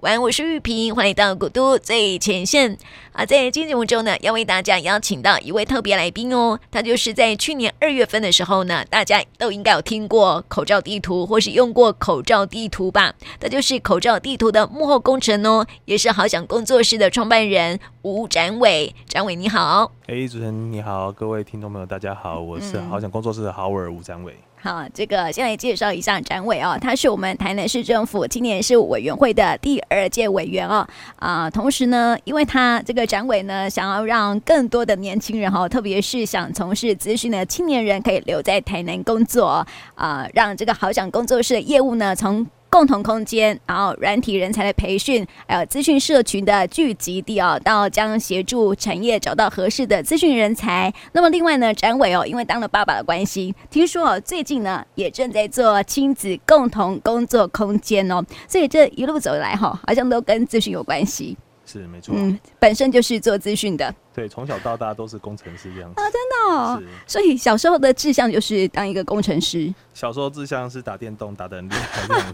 晚安，我是玉萍，欢迎到古都最前线啊！在今天节目中呢，要为大家邀请到一位特别来宾哦，他就是在去年二月份的时候呢，大家都应该有听过口罩地图，或是用过口罩地图吧？他就是口罩地图的幕后功臣哦，也是好想工作室的创办人吴展伟。展伟你好，哎，主持人你好，各位听众朋友大家好，我是好想工作室的好尔吴展纬。好，这个先来介绍一下展伟哦，他是我们台南市政府青年事务委员会的第二届委员哦，啊，同时呢，因为他这个展伟呢，想要让更多的年轻人哈，特别是想从事咨询的青年人，可以留在台南工作啊，让这个好想工作室的业务呢，从共同空间，然后软体人才的培训，还有资讯社群的聚集地哦，到将协助产业找到合适的资讯人才。那么另外呢，展伟哦，因为当了爸爸的关系，听说哦，最近呢也正在做亲子共同工作空间哦，所以这一路走来哈，好像都跟资讯有关系。是没错，嗯，本身就是做资讯的，对，从小到大都是工程师这样子。啊，真的哦，所以小时候的志向就是当一个工程师。小时候志向是打电动，打的很厉害 这样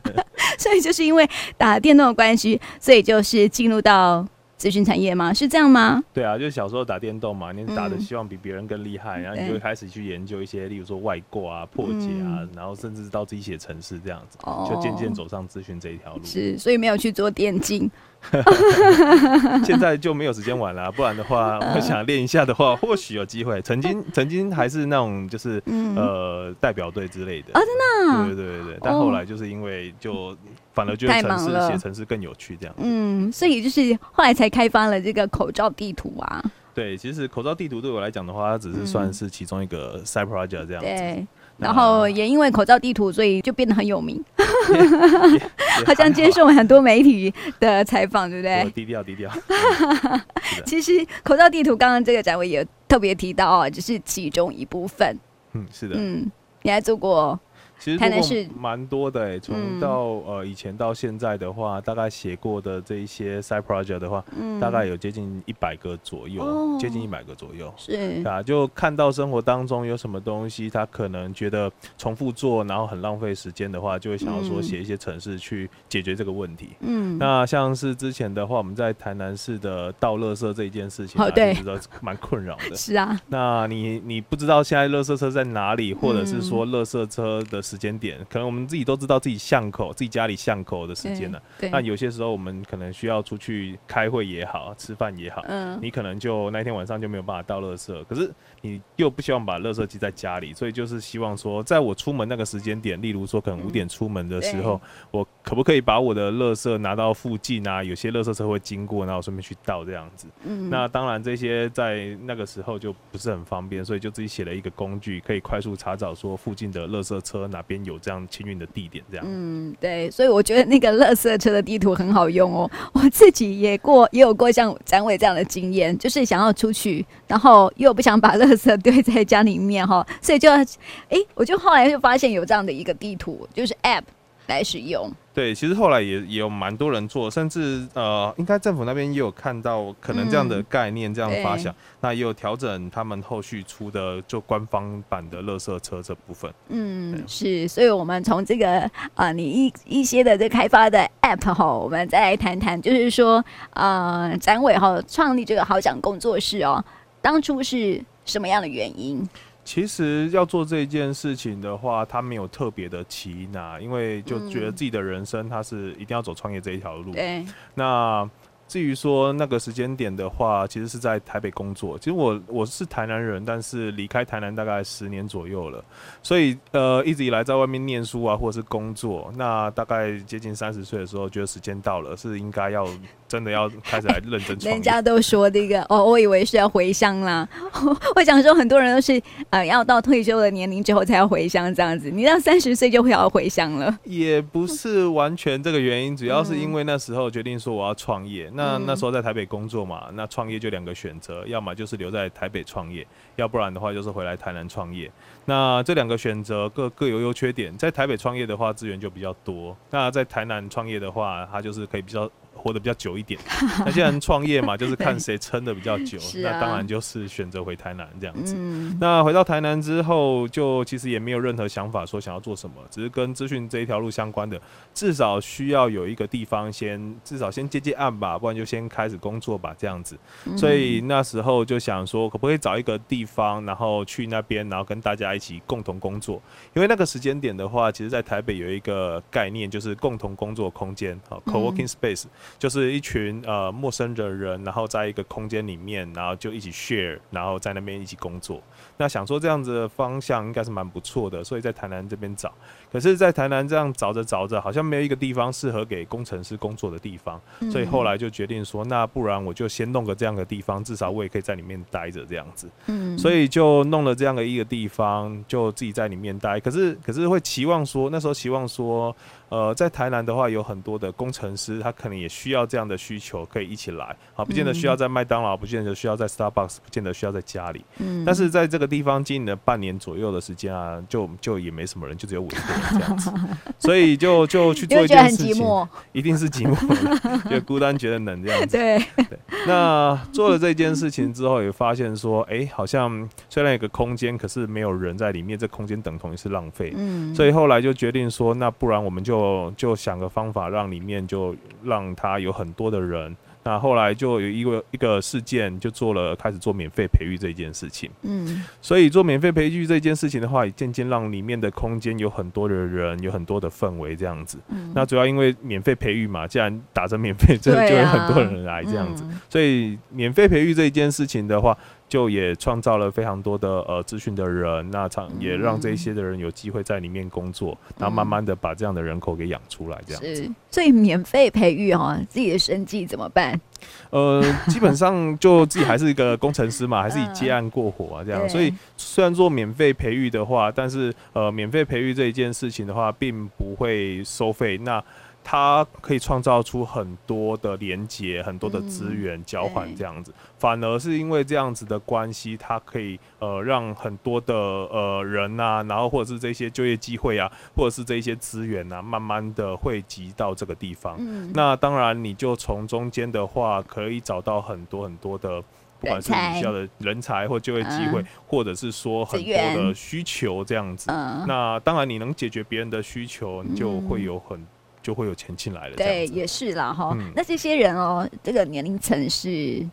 子，所以就是因为打电动的关系，所以就是进入到资讯产业吗？是这样吗？对啊，就是小时候打电动嘛，你打的希望比别人更厉害，嗯，然后你就会开始去研究一些，例如说外挂啊、破解啊，嗯，然后甚至到自己写程式这样子，哦，就渐渐走上资讯这一条路。是，所以没有去做电竞。现在就没有时间玩了，不然的话，我想练一下的话，或许有机会。曾经，曾经还是那种就是、嗯、呃代表队之类的啊，真的，对对对对。但后来就是因为就反而觉得城市写城市更有趣，这样。嗯，所以就是后来才开发了这个口罩地图啊。对，其实口罩地图对我来讲的话，它只是算是其中一个 side project 这样子。对。然后也因为口罩地图，所以就变得很有名，好像接受很多媒体的采访，对不对？低调低调。其实口罩地图刚刚这个展位也特别提到啊，只是其中一部分。嗯，是的。嗯，你还做过？其实台南是蛮多的诶，从到呃以前到现在的话，大概写过的这一些 side project 的话，嗯，大概有接近一百个左右，哦，接近一百个左右。是啊，就看到生活当中有什么东西，他可能觉得重复做，然后很浪费时间的话，就会想要说写一些程式去解决这个问题。嗯，那像是之前的话，我们在台南市的倒垃圾这一件事情，哦，对，蛮困扰的。是啊，那你你不知道现在垃圾车在哪里，或者是说垃圾车的。时间点，可能我们自己都知道自己巷口、自己家里巷口的时间了。那有些时候我们可能需要出去开会也好，吃饭也好，嗯，你可能就那天晚上就没有办法到垃圾。可是你又不希望把垃圾积在家里，所以就是希望说，在我出门那个时间点，例如说可能五点出门的时候，我可不可以把我的垃圾拿到附近啊？有些垃圾车会经过，然后顺便去倒这样子。嗯，那当然这些在那个时候就不是很方便，所以就自己写了一个工具，可以快速查找说附近的垃圾车。哪边有这样清运的地点？这样，嗯，对，所以我觉得那个垃圾车的地图很好用哦。我自己也过，也有过像展伟这样的经验，就是想要出去，然后又不想把垃圾堆在家里面哈，所以就，哎，我就后来就发现有这样的一个地图，就是 App 来使用。对，其实后来也也有蛮多人做，甚至呃，应该政府那边也有看到可能这样的概念，这样发想，嗯、那也有调整他们后续出的就官方版的垃圾车这部分。嗯，是，所以我们从这个啊、呃，你一一些的这开发的 App 哈，我们再来谈谈，就是说呃，展伟哈创立这个好想工作室哦，当初是什么样的原因？其实要做这件事情的话，他没有特别的起因啊，因为就觉得自己的人生他是一定要走创业这一条路。对，那。至于说那个时间点的话，其实是在台北工作。其实我我是台南人，但是离开台南大概十年左右了，所以呃一直以来在外面念书啊，或者是工作。那大概接近三十岁的时候，觉得时间到了，是应该要真的要开始来认真。人家都说这个哦，我以为是要回乡啦。我想说很多人都是呃要到退休的年龄之后才要回乡这样子。你到三十岁就会要回乡了？也不是完全这个原因，主要是因为那时候决定说我要创业。那那时候在台北工作嘛，那创业就两个选择，要么就是留在台北创业，要不然的话就是回来台南创业。那这两个选择各各有优缺点，在台北创业的话资源就比较多，那在台南创业的话，它就是可以比较。活得比较久一点。那既然创业嘛，就是看谁撑得比较久，那当然就是选择回台南这样子。那回到台南之后，就其实也没有任何想法说想要做什么，只是跟资讯这一条路相关的，至少需要有一个地方先，至少先接接案吧，不然就先开始工作吧，这样子。所以那时候就想说，可不可以找一个地方，然后去那边，然后跟大家一起共同工作？因为那个时间点的话，其实在台北有一个概念，就是共同工作空间，好，co-working space，就是一群呃陌生的人，然后在一个空间里面，然后就一起 share，然后在那边一起工作。那想说这样子的方向应该是蛮不错的，所以在台南这边找。可是，在台南这样找着找着，好像没有一个地方适合给工程师工作的地方，所以后来就决定说，那不然我就先弄个这样的地方，至少我也可以在里面待着这样子。嗯，所以就弄了这样的一个地方，就自己在里面待。可是，可是会期望说，那时候期望说。呃，在台南的话，有很多的工程师，他可能也需要这样的需求，可以一起来啊，不见得需要在麦当劳，不见得需要在 Starbucks，不见得需要在家里。嗯。但是在这个地方经营了半年左右的时间啊，就就也没什么人，就只有我一个人这样子，所以就就 去做一件事情，一定是寂寞，觉得孤单，觉得冷这样子。对。对。那做了这件事情之后，也发现说，哎、欸，好像虽然有个空间，可是没有人在里面，这空间等同于是浪费。嗯。所以后来就决定说，那不然我们就。就想个方法，让里面就让他有很多的人。那后来就有一个一个事件，就做了开始做免费培育这件事情。嗯，所以做免费培育这件事情的话，也渐渐让里面的空间有很多的人，有很多的氛围这样子。嗯，那主要因为免费培育嘛，既然打着免费，这就有很多人来这样子。所以免费培育这一件事情的话。就也创造了非常多的呃资讯的人，那场也让这些的人有机会在里面工作，嗯、然后慢慢的把这样的人口给养出来，这样子。所以免费培育哈，自己的生计怎么办？呃，基本上就自己还是一个工程师嘛，还是以接案过活啊这样。所以虽然做免费培育的话，但是呃，免费培育这一件事情的话，并不会收费。那它可以创造出很多的连接，很多的资源交换这样子，反而是因为这样子的关系，它可以呃让很多的呃人啊，然后或者是这些就业机会啊，或者是这些资源啊，慢慢的汇集到这个地方。那当然，你就从中间的话，可以找到很多很多的，不管是你需要的人才或就业机会，或者是说很多的需求这样子。那当然，你能解决别人的需求，你就会有很。就会有钱进来了。对，也是啦哈。嗯、那这些人哦，这个年龄层是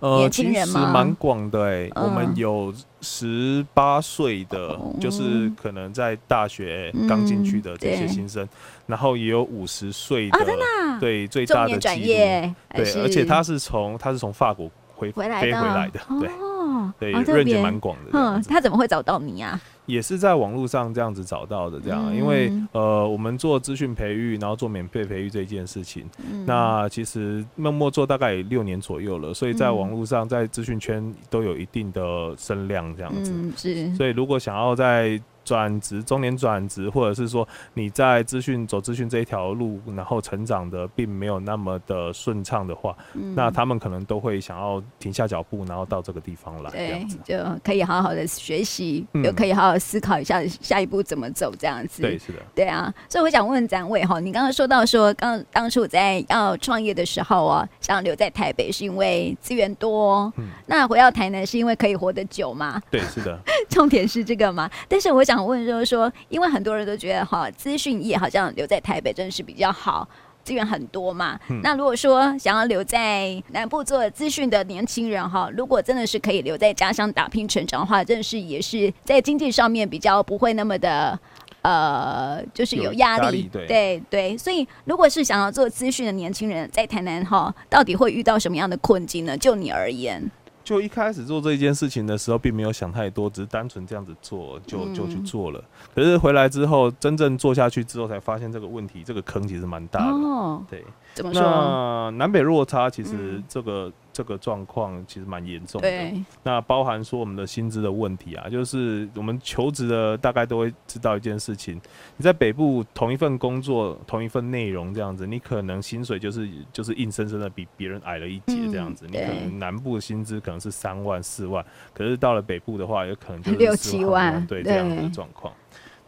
呃？其实蛮广的哎。嗯、我们有十八岁的，嗯、就是可能在大学刚进去的这些新生，嗯、然后也有五十岁的，啊啊、对，最大的企业，对，而且他是从他是从法国回回来飞回来的，对。哦对，认识蛮广的。嗯，他怎么会找到你啊？也是在网络上这样子找到的，这样。嗯、因为呃，我们做资讯培育，然后做免费培育这件事情，嗯、那其实默默做大概六年左右了，所以在网络上，在资讯圈都有一定的声量，这样子。嗯，是。所以如果想要在转职，中年转职，或者是说你在资讯走资讯这一条路，然后成长的并没有那么的顺畅的话，嗯、那他们可能都会想要停下脚步，然后到这个地方来，对，就可以好好的学习，又、嗯、可以好好思考一下下一步怎么走，这样子。对，是的，对啊。所以我想问展伟哈，你刚刚说到说，刚当初在要创业的时候啊，想留在台北是因为资源多，嗯、那回到台南是因为可以活得久吗？对，是的，重点是这个吗？但是我想。问就是说，因为很多人都觉得哈，资讯业好像留在台北真的是比较好，资源很多嘛。嗯、那如果说想要留在南部做资讯的年轻人哈，如果真的是可以留在家乡打拼成长的话，真的是也是在经济上面比较不会那么的呃，就是有压力。压力对对对，所以如果是想要做资讯的年轻人，在台南哈，到底会遇到什么样的困境呢？就你而言？就一开始做这一件事情的时候，并没有想太多，只是单纯这样子做，就就去做了。可是回来之后，真正做下去之后，才发现这个问题，这个坑其实蛮大的。哦，对，怎么说？那南北落差，其实这个。嗯这个状况其实蛮严重的，对那包含说我们的薪资的问题啊，就是我们求职的大概都会知道一件事情，你在北部同一份工作，同一份内容这样子，你可能薪水就是就是硬生生的比别人矮了一截这样子，嗯、你可能南部的薪资可能是三万四万，可是到了北部的话，有可能就是 六七万，对，对这样的状况。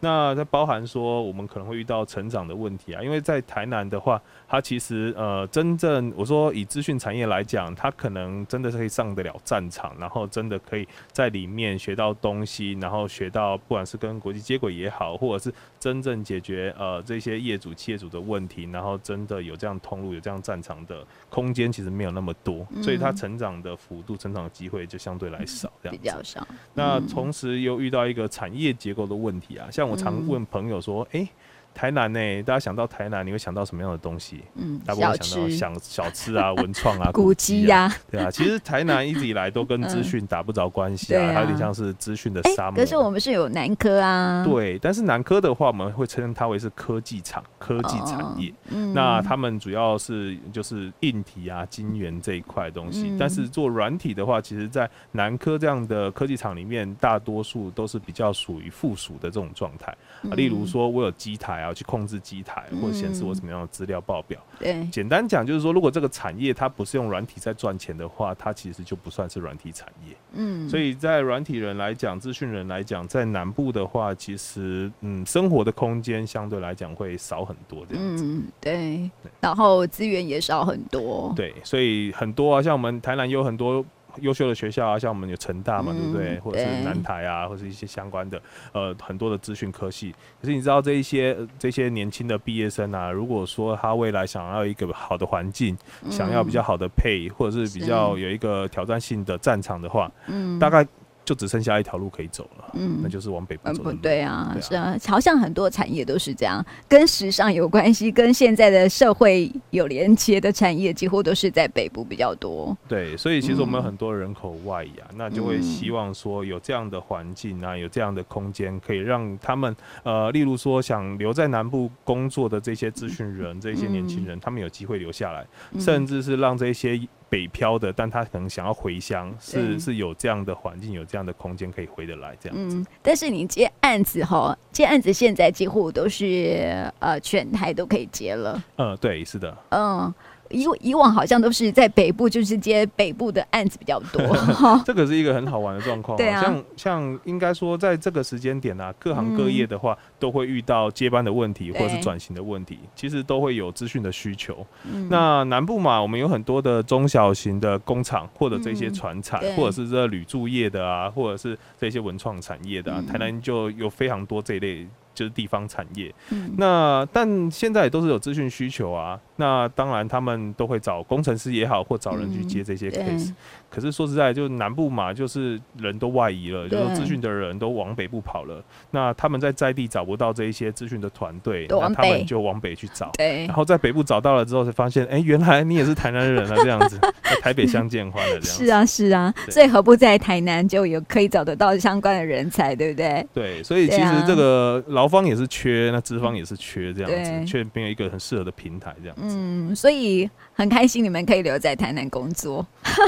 那它包含说我们可能会遇到成长的问题啊，因为在台南的话，它其实呃真正我说以资讯产业来讲，它可能真的是可以上得了战场，然后真的可以在里面学到东西，然后学到不管是跟国际接轨也好，或者是真正解决呃这些业主企业主的问题，然后真的有这样通路有这样战场的空间，其实没有那么多，所以它成长的幅度、成长的机会就相对来少，这样子比较少。那同时又遇到一个产业结构的问题啊，像我常问朋友说，哎、欸。台南呢、欸，大家想到台南，你会想到什么样的东西？嗯，大部分想到想小吃啊、文创啊、古迹呀、啊，对啊。其实台南一直以来都跟 资讯打不着关系啊，它有点像是资讯的沙漠、欸。可是我们是有南科啊，对。但是南科的话，我们会称它为是科技厂、科技产业。哦嗯、那他们主要是就是硬体啊、晶圆这一块东西。嗯、但是做软体的话，其实，在南科这样的科技厂里面，大多数都是比较属于附属的这种状态。啊，例如说我有机台。还要去控制机台，或者显示我什么样的资料报表。对，简单讲就是说，如果这个产业它不是用软体在赚钱的话，它其实就不算是软体产业。嗯，所以在软体人来讲，资讯人来讲，在南部的话，其实嗯，生活的空间相对来讲会少很多这样子。嗯，对。然后资源也少很多。对，所以很多啊，像我们台南有很多。优秀的学校啊，像我们有成大嘛，对不对？或者是南台啊，或者是一些相关的呃很多的资讯科系。可是你知道这一些这些年轻的毕业生啊，如果说他未来想要一个好的环境，想要比较好的配，或者是比较有一个挑战性的战场的话，大概。就只剩下一条路可以走了，嗯，那就是往北部走。不对啊，是啊，好像很多产业都是这样，跟时尚有关系，跟现在的社会有连接的产业，几乎都是在北部比较多。对，所以其实我们有很多人口外移啊，那就会希望说有这样的环境啊，有这样的空间，可以让他们呃，例如说想留在南部工作的这些资讯人，这些年轻人，他们有机会留下来，甚至是让这些。北漂的，但他可能想要回乡，是是有这样的环境，有这样的空间可以回得来这样子。嗯，但是你接案子哈，接案子现在几乎都是呃全台都可以接了。嗯，对，是的。嗯。以以往好像都是在北部，就是接北部的案子比较多。这个是一个很好玩的状况。对啊，像像应该说，在这个时间点啊，各行各业的话，都会遇到接班的问题，或者是转型的问题，其实都会有资讯的需求。那南部嘛，我们有很多的中小型的工厂，或者这些船产，或者是这铝铸业的啊，或者是这些文创产业的啊，台南就有非常多这一类。就是地方产业，嗯、那但现在也都是有资讯需求啊。那当然他们都会找工程师也好，或找人去接这些 case。嗯、可是说实在，就南部嘛，就是人都外移了，就是资讯的人都往北部跑了。那他们在在地找不到这一些资讯的团队，那他们就往北去找。对，然后在北部找到了之后，才发现，哎、欸，原来你也是台南人啊，这样子，在台北相见欢了这样子。是啊，是啊，所以何不在台南就有可以找得到相关的人才，对不对？对，所以其实这个。劳方也是缺，那资方也是缺，这样子，却没有一个很适合的平台，这样子。嗯，所以很开心你们可以留在台南工作，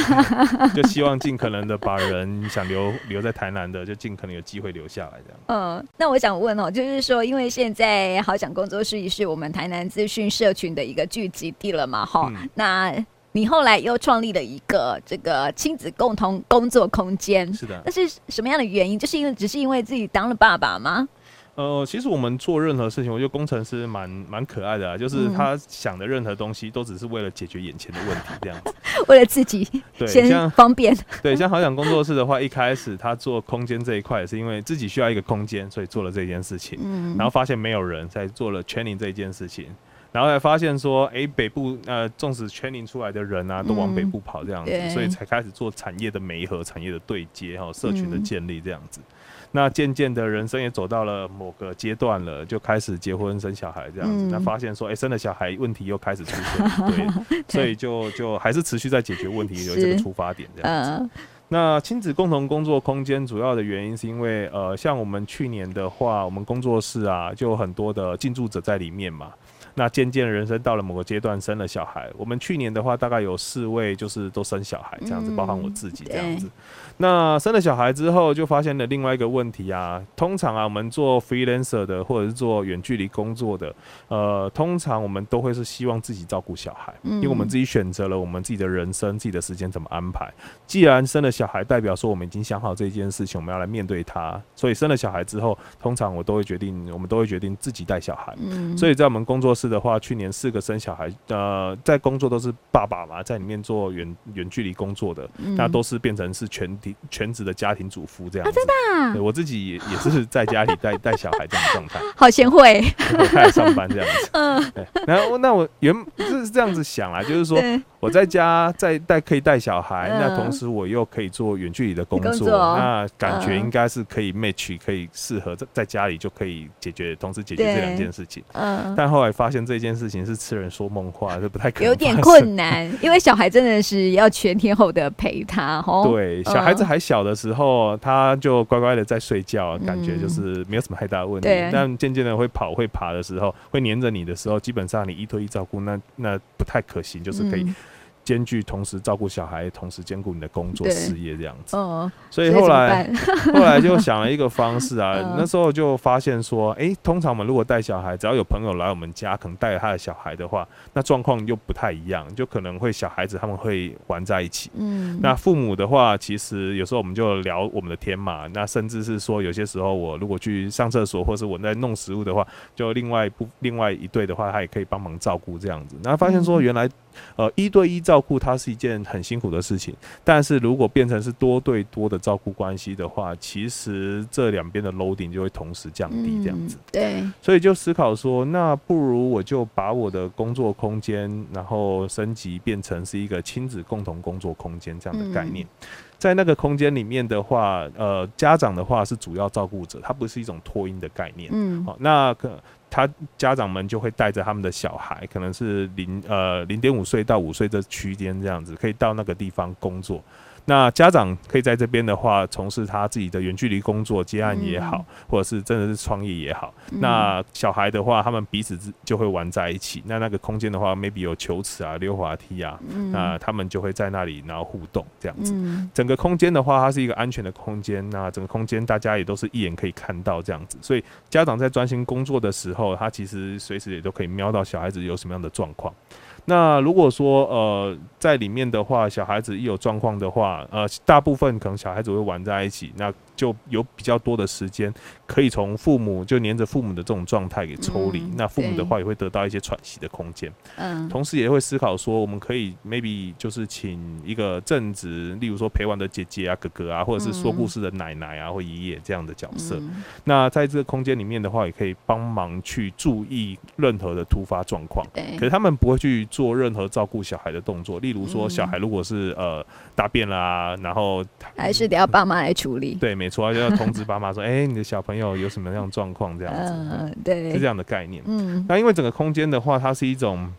就希望尽可能的把人想留留在台南的，就尽可能有机会留下来，这样。嗯，那我想问哦，就是说，因为现在好想工作室是我们台南资讯社群的一个聚集地了嘛，哈，嗯、那。你后来又创立了一个这个亲子共同工作空间，是的。那是什么样的原因？就是因为只是因为自己当了爸爸吗？呃，其实我们做任何事情，我觉得工程师蛮蛮可爱的啊，就是他想的任何东西都只是为了解决眼前的问题，这样子。为了自己对，先方便。对，像好想工作室的话，一开始他做空间这一块，也是因为自己需要一个空间，所以做了这件事情。嗯。然后发现没有人，才做了 training 这一件事情。然后才发现说，哎、欸，北部呃，纵使圈领出来的人啊，都往北部跑这样子，嗯、所以才开始做产业的媒合、产业的对接，还有社群的建立这样子。嗯、那渐渐的人生也走到了某个阶段了，就开始结婚生小孩这样子。嗯、那发现说，哎、欸，生了小孩问题又开始出现，对，对所以就就还是持续在解决问题，有这个出发点这样子。呃、那亲子共同工作空间主要的原因是因为，呃，像我们去年的话，我们工作室啊，就有很多的进驻者在里面嘛。那渐渐人生到了某个阶段，生了小孩。我们去年的话，大概有四位就是都生小孩这样子，包含我自己这样子。那生了小孩之后，就发现了另外一个问题啊。通常啊，我们做 freelancer 的或者是做远距离工作的，呃，通常我们都会是希望自己照顾小孩，因为我们自己选择了我们自己的人生、自己的时间怎么安排。既然生了小孩，代表说我们已经想好这件事情，我们要来面对它。所以生了小孩之后，通常我都会决定，我们都会决定自己带小孩。所以在我们工作室的话，去年四个生小孩，呃，在工作都是爸爸嘛，在里面做远远距离工作的，那都是变成是全。全职的家庭主妇这样子，真的，我自己也也是在家里带带小孩这样的状态，好贤惠，开始上班这样子，嗯，然后那我原是这样子想啊，就是说我在家在带可以带小孩，那同时我又可以做远距离的工作，那感觉应该是可以 match，可以适合在在家里就可以解决，同时解决这两件事情，嗯，但后来发现这件事情是痴人说梦话，这不太可能，有点困难，因为小孩真的是要全天候的陪他，哦，对，小孩子还小的时候，他就乖乖的在睡觉，感觉就是没有什么太大的问题。嗯、但渐渐的会跑会爬的时候，会黏着你的时候，基本上你一对一照顾，那那不太可行，就是可以。嗯兼具同时照顾小孩，同时兼顾你的工作事业这样子。哦，所以后来 后来就想了一个方式啊，那时候就发现说，哎，通常我们如果带小孩，只要有朋友来我们家，可能带着他的小孩的话，那状况又不太一样，就可能会小孩子他们会玩在一起。嗯，那父母的话，其实有时候我们就聊我们的天嘛，那甚至是说有些时候我如果去上厕所，或是我在弄食物的话，就另外不另外一对的话，他也可以帮忙照顾这样子。那发现说原来。呃，一对一照顾它是一件很辛苦的事情，但是如果变成是多对多的照顾关系的话，其实这两边的 loading 就会同时降低，这样子。对，所以就思考说，那不如我就把我的工作空间，然后升级变成是一个亲子共同工作空间这样的概念。在那个空间里面的话，呃，家长的话是主要照顾者，它不是一种托婴的概念。嗯，好，那个。他家长们就会带着他们的小孩，可能是零呃零点五岁到五岁这区间这样子，可以到那个地方工作。那家长可以在这边的话，从事他自己的远距离工作接案也好，或者是真的是创业也好。那小孩的话，他们彼此就会玩在一起。那那个空间的话，maybe 有球池啊、溜滑梯啊，那他们就会在那里然后互动这样子。整个空间的话，它是一个安全的空间。那整个空间大家也都是一眼可以看到这样子，所以家长在专心工作的时候，他其实随时也都可以瞄到小孩子有什么样的状况。那如果说呃在里面的话，小孩子一有状况的话，呃大部分可能小孩子会玩在一起，那就有比较多的时间可以从父母就黏着父母的这种状态给抽离，嗯，那父母的话也会得到一些喘息的空间。嗯，同时也会思考说，我们可以 maybe 就是请一个正职，例如说陪玩的姐姐啊、哥哥啊，或者是说故事的奶奶啊或爷爷这样的角色。嗯，那在这个空间里面的话，也可以帮忙去注意任何的突发状况。对，可是他们不会去。做任何照顾小孩的动作，例如说，小孩如果是呃大便啦，然后还是得要爸妈来处理。对，没错，就要通知爸妈说，哎、欸，你的小朋友有什么样状况这样子。嗯，对，是这样的概念。嗯，那因为整个空间的话，它是一种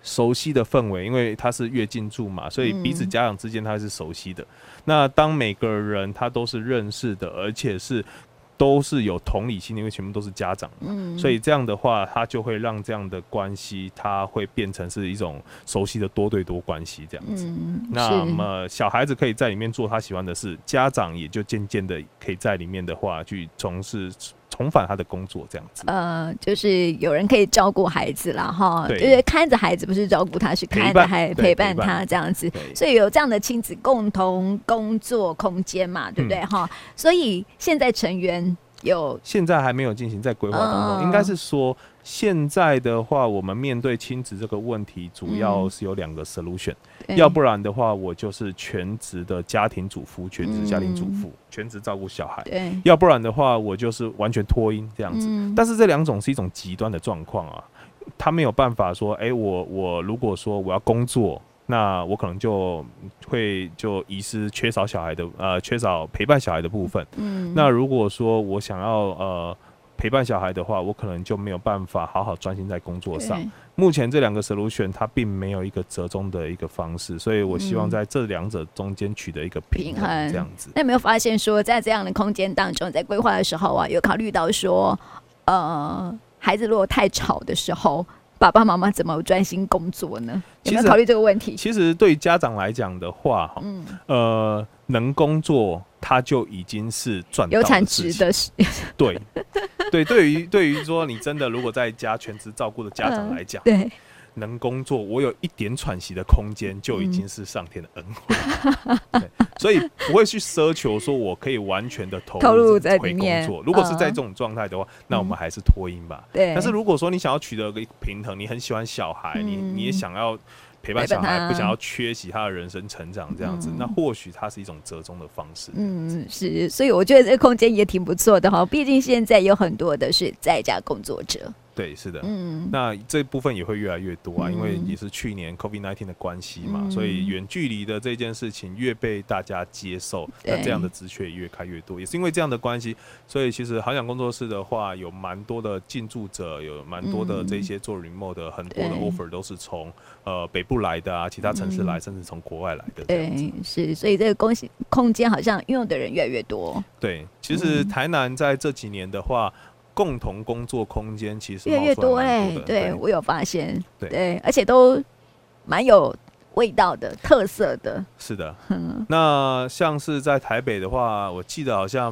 熟悉的氛围，因为它是月进住嘛，所以彼此家长之间它是熟悉的。那当每个人他都是认识的，而且是。都是有同理心，因为全部都是家长嘛，嗯，所以这样的话，他就会让这样的关系，他会变成是一种熟悉的多对多关系这样子。嗯，那么小孩子可以在里面做他喜欢的事，家长也就渐渐的可以在里面的话去从事。重返他的工作，这样子。呃，就是有人可以照顾孩子啦，哈，就是看着孩子，不是照顾他，是看着孩子陪伴他这样子。所以有这样的亲子共同工作空间嘛，对不对？哈、嗯，所以现在成员有，现在还没有进行在规划当中，呃、应该是说。现在的话，我们面对亲子这个问题，主要是有两个 solution，嗯。要不然的话，我就是全职的家庭主妇，全职家庭主妇，嗯，全职照顾小孩。要不然的话，我就是完全脱音这样子。嗯，但是这两种是一种极端的状况啊，他没有办法说，哎，欸，我我如果说我要工作，那我可能就会就遗失缺少小孩的呃缺少陪伴小孩的部分。嗯，那如果说我想要呃。陪伴小孩的话，我可能就没有办法好好专心在工作上。目前这两个 solution 它并没有一个折中的一个方式，所以我希望在这两者中间取得一个平衡，这样子。那有没有发现说，在这样的空间当中，在规划的时候啊，有考虑到说，呃，孩子如果太吵的时候。爸爸妈妈怎么专心工作呢？有没有考虑这个问题？其实对于家长来讲的话，嗯，呃，能工作他就已经是赚有产值的事。对，对，对于对于说你真的如果在家全职照顾的家长来讲，呃，对。能工作，我有一点喘息的空间，就已经是上天的恩惠。嗯、所以不会去奢求说我可以完全的投入在工作。如果是在这种状态的话，嗯、那我们还是脱音吧。对。但是如果说你想要取得一个平衡，你很喜欢小孩，嗯、你你也想要陪伴小孩，不想要缺席他的人生成长这样子，嗯、那或许它是一种折中的方式。嗯，是。所以我觉得这个空间也挺不错的哈。毕竟现在有很多的是在家工作者。对，是的，嗯，那这部分也会越来越多啊，嗯、因为也是去年 COVID-19 的关系嘛，嗯、所以远距离的这件事情越被大家接受，那这样的职缺越开越多，也是因为这样的关系，所以其实好想工作室的话，有蛮多的进驻者，有蛮多的这些做 remote 的很多的 offer 都是从呃北部来的啊，其他城市来，嗯、甚至从国外来的，对，是，所以这个空空间好像拥有的人越来越多。对，其实台南在这几年的话。共同工作空间其实越来越多哎，对，我有发现，对，而且都蛮有味道的，特色的。是的，那像是在台北的话，我记得好像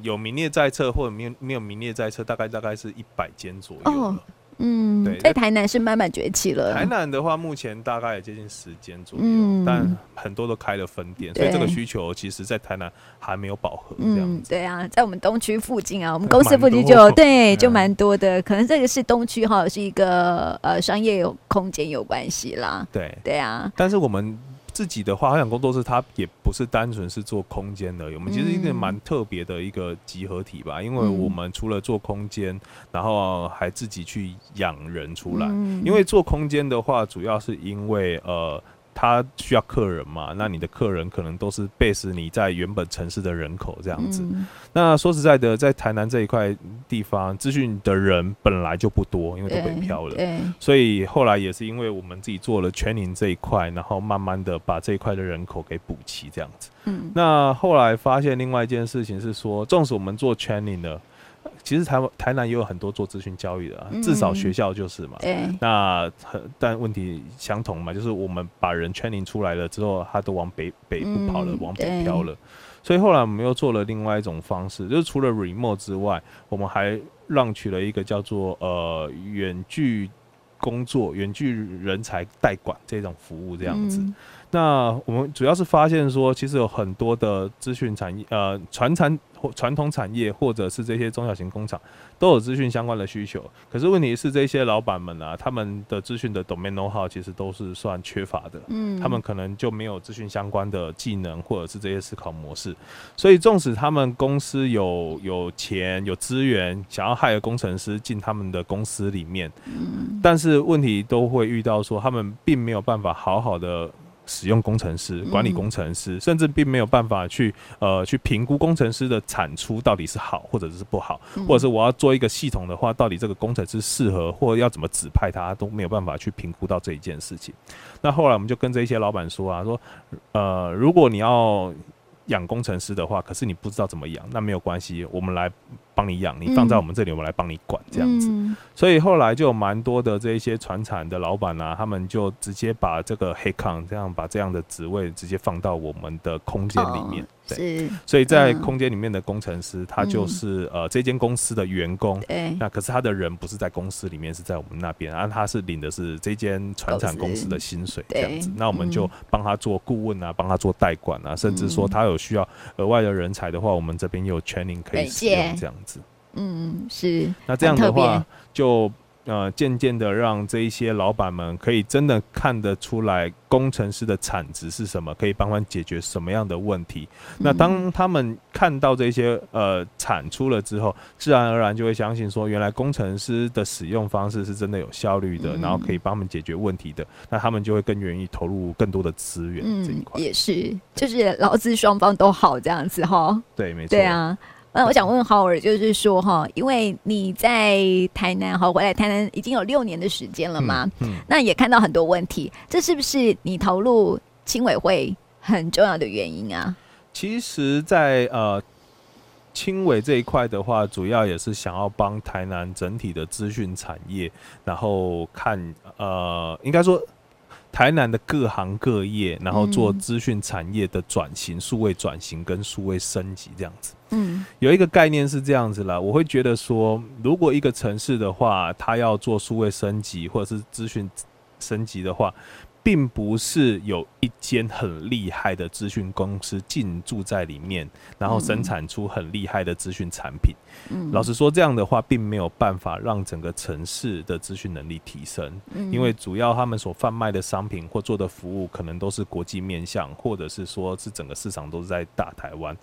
有名列在册，或者没有没有名列在册，大概大概是一百间左右。嗯，对，在台南是慢慢崛起了。台南的话，目前大概也接近十间左右，嗯、但很多都开了分店，所以这个需求其实，在台南还没有饱和。这样对啊，在我们东区附近啊，我们公司附近就有对，就蛮多的。嗯、可能这个是东区哈，是一个呃商业有空间有关系啦。对，对啊。但是我们。自己的话，好想工作室它也不是单纯是做空间的，我们其实一个蛮特别的一个集合体吧，因为我们除了做空间，然后还自己去养人出来，因为做空间的话，主要是因为呃。他需要客人嘛？那你的客人可能都是 base 你在原本城市的人口这样子。嗯、那说实在的，在台南这一块地方，资讯的人本来就不多，因为都北漂了。所以后来也是因为我们自己做了 training 这一块，然后慢慢的把这一块的人口给补齐这样子。嗯。那后来发现另外一件事情是说，纵使我们做 training 的。其实台湾台南也有很多做资讯教育的，啊，至少学校就是嘛。对。那但问题相同嘛，就是我们把人 training 出来了之后，他都往北北部跑了，往北漂了。所以后来我们又做了另外一种方式，就是除了 remote 之外，我们还让取了一个叫做呃远距工作、远距人才代管这种服务这样子。那我们主要是发现说，其实有很多的资讯产业，呃，传产或传统产业，或者是这些中小型工厂，都有资讯相关的需求。可是问题是，这些老板们啊，他们的资讯的 domain know-how 其实都是算缺乏的。嗯，他们可能就没有资讯相关的技能，或者是这些思考模式。所以，纵使他们公司有有钱、有资源，想要 hire 工程师进他们的公司里面，嗯，但是问题都会遇到说，他们并没有办法好好的。使用工程师、管理工程师，甚至并没有办法去呃去评估工程师的产出到底是好或者是不好，或者是我要做一个系统的话，到底这个工程师适合或要怎么指派他，都没有办法去评估到这一件事情。那后来我们就跟这一些老板说啊，说呃，如果你要养工程师的话，可是你不知道怎么养，那没有关系，我们来。帮你养，你放在我们这里，我们来帮你管这样子。嗯、所以后来就有蛮多的这一些船产的老板啊，他们就直接把这个黑康这样把这样的职位直接放到我们的空间里面。哦对，所以在空间里面的工程师，他就是呃这间公司的员工。对。那可是他的人不是在公司里面，是在我们那边，啊，他是领的是这间船产公司的薪水这样子。那我们就帮他做顾问啊，帮他做代管啊，甚至说他有需要额外的人才的话，我们这边有 training 可以使用这样子。嗯，是。那这样的话就。呃，渐渐的让这一些老板们可以真的看得出来工程师的产值是什么，可以帮忙解决什么样的问题。嗯、那当他们看到这些呃产出了之后，自然而然就会相信说，原来工程师的使用方式是真的有效率的，嗯、然后可以帮他们解决问题的。那他们就会更愿意投入更多的资源这一块。嗯，也是，就是劳资双方都好这样子哈。对，没错。对啊。那我想问浩尔，就是说哈，因为你在台南哈，回来台南已经有六年的时间了嘛，嗯，嗯，那也看到很多问题，这是不是你投入青委会很重要的原因啊？其实在，在呃青委这一块的话，主要也是想要帮台南整体的资讯产业，然后看呃，应该说台南的各行各业，然后做资讯产业的转型、数位转型跟数位升级这样子。嗯，有一个概念是这样子啦，我会觉得说，如果一个城市的话，它要做数位升级或者是资讯升级的话。并不是有一间很厉害的资讯公司进驻在里面，然后生产出很厉害的资讯产品。嗯，老实说，这样的话并没有办法让整个城市的资讯能力提升。嗯，因为主要他们所贩卖的商品或做的服务，可能都是国际面向，或者是说是整个市场都是在大台湾。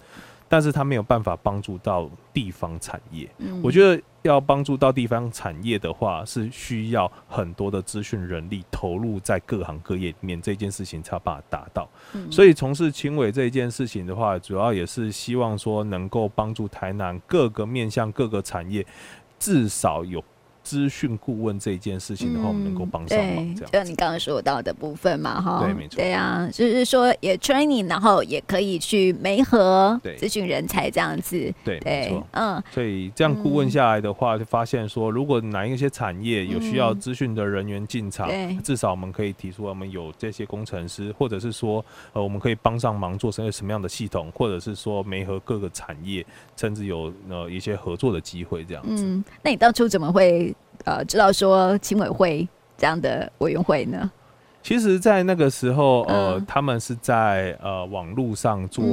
但是他没有办法帮助到地方产业。嗯，我觉得要帮助到地方产业的话，是需要很多的资讯人力投入在各行各业里面，这件事情才有办法达到。所以从事青委这一件事情的话，主要也是希望说能够帮助台南各个面向各个产业，至少有。资讯顾问这一件事情的话，我们能够帮上忙，这样。就你刚刚说到的部分嘛，哈，对，没错，对啊，就是说也 training，然后也可以去媒合资讯人才这样子，对，没错，嗯，所以这样顾问下来的话，就发现说，如果哪一些产业有需要资讯的人员进场，至少我们可以提出我们有这些工程师，或者是说，呃，我们可以帮上忙做成什么样的系统，或者是说媒合各个产业，甚至有呃一些合作的机会这样子。嗯，那你当初怎么会？呃，知道说青委会这样的委员会呢？其实，在那个时候，呃，嗯、他们是在呃网络上做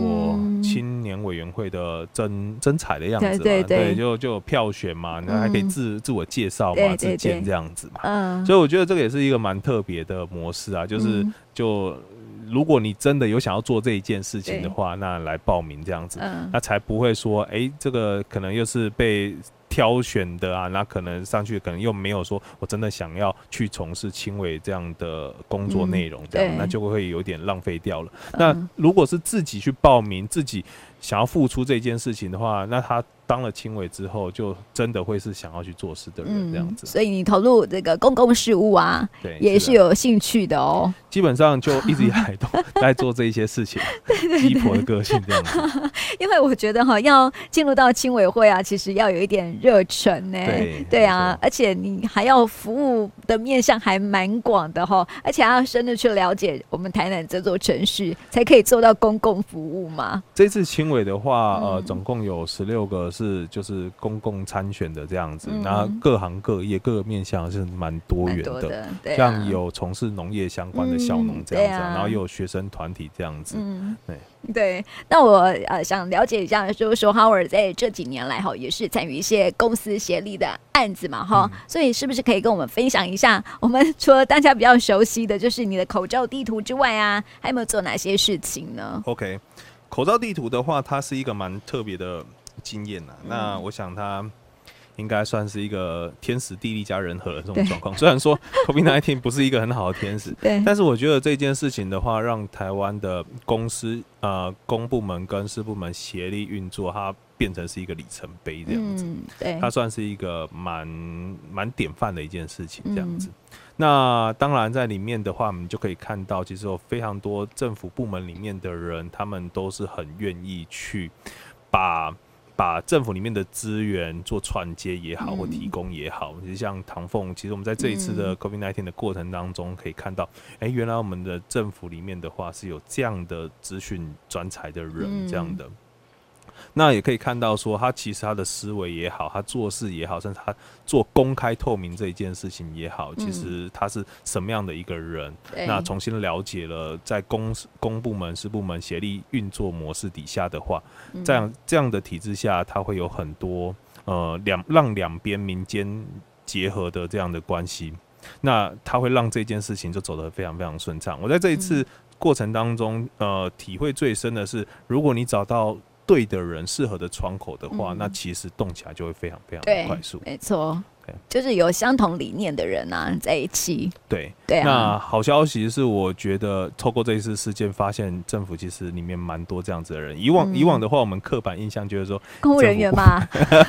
青年委员会的征征采的样子嘛，对，对，对，对，就就有票选嘛，那还可以自、嗯、自我介绍嘛，自荐这样子嘛。嗯，所以我觉得这个也是一个蛮特别的模式啊，就是就如果你真的有想要做这一件事情的话，那来报名这样子，嗯、那才不会说，哎、欸，这个可能又是被。挑选的啊，那可能上去可能又没有说我真的想要去从事青委这样的工作内容，这样、嗯、那就会有点浪费掉了。嗯、那如果是自己去报名，自己想要付出这件事情的话，那他。当了青委之后，就真的会是想要去做事的人这样子。所以你投入这个公共事务啊，对，也是有兴趣的哦。基本上就一直以来都在做这一些事情，鸡婆的个性这样子。因为我觉得哈，要进入到青委会啊，其实要有一点热忱呢。对对啊，而且你还要服务的面向还蛮广的哈，而且还要深入去了解我们台南这座城市，才可以做到公共服务嘛。这次青委的话，呃，总共有十六个。是就是公共参选的这样子，然后各行各业各个面向是蛮多元的，像有从事农业相关的小农这样子，然后又有学生团体这样子，嗯对 对。那我呃想了解一下，就是说 Howard 在这几年来哈，也是参与一些公司协力的案子嘛哈，所以是不是可以跟我们分享一下？我们 除了大家比较熟悉的就是你的口罩地图之外啊，还有没有做哪些事情呢？OK，口罩地图的话，它是一个蛮特别的。经验呐，那我想他应该算是一个天时地利加人和的这种状况。虽然说 COVID-19 不是一个很好的天时，对，但是我觉得这件事情的话，让台湾的公司呃公部门跟私部门协力运作，它变成是一个里程碑这样子。对，它算是一个蛮蛮典范的一件事情这样子。那当然在里面的话，我们就可以看到，其实有非常多政府部门里面的人，他们都是很愿意去把。把政府里面的资源做串接也好，或提供也好，其实像唐凤，其实我们在这一次的 COVID-19 的过程当中，可以看到，哎、欸，原来我们的政府里面的话是有这样的资讯专才的人，这样的。那也可以看到，说他其实他的思维也好，他做事也好，甚至他做公开透明这一件事情也好，其实他是什么样的一个人？嗯、那重新了解了在公公部门、私部门协力运作模式底下的话，这样这样的体制下，他会有很多呃两让两边民间结合的这样的关系，那他会让这件事情就走得非常非常顺畅。我在这一次过程当中，呃，体会最深的是，如果你找到。对的人，适合的窗口的话，嗯、那其实动起来就会非常非常的快速。没错，就是有相同理念的人啊在一起。对对啊。那好消息是，我觉得透过这一次事件，发现政府其实里面蛮多这样子的人。以往、嗯、以往的话，我们刻板印象就是说公务人员嘛，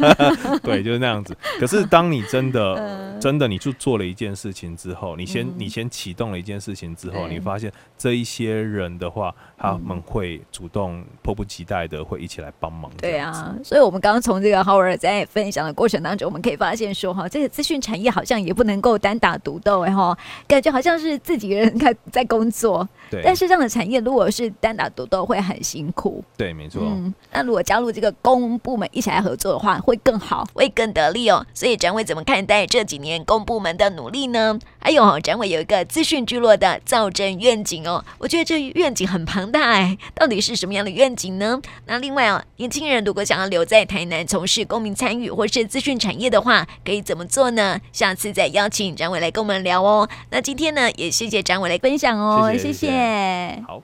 对，就是那样子。可是当你真的 真的你去做了一件事情之后，你先、嗯、你先启动了一件事情之后，你发现这一些人的话，他们会主动迫不及待的会一起来帮忙。对啊，所以我们刚刚从这个 Howard 在分享的过程当中，我们可以发现说哈，这个资讯产业好像也不能够单打独斗哎哈，感觉好像是自己人在在工作。对。但是这样的产业如果是单打独斗，会很辛苦。对，没错。嗯，那如果加入这个公部门一起来合作的话，会更好，会更得力哦。所以展伟怎么看待这几年公部门的努力呢？还有展伟有一个资讯聚落的造镇愿景哦，我觉得这愿景很庞大哎，到底是什么样的愿景呢？那另外哦，年轻人如果想要留在台南从事公民参与或是资讯产业的话，可以怎么做呢？下次再邀请展伟来跟我们聊哦。那今天呢，也谢谢展伟来分享哦，谢谢好。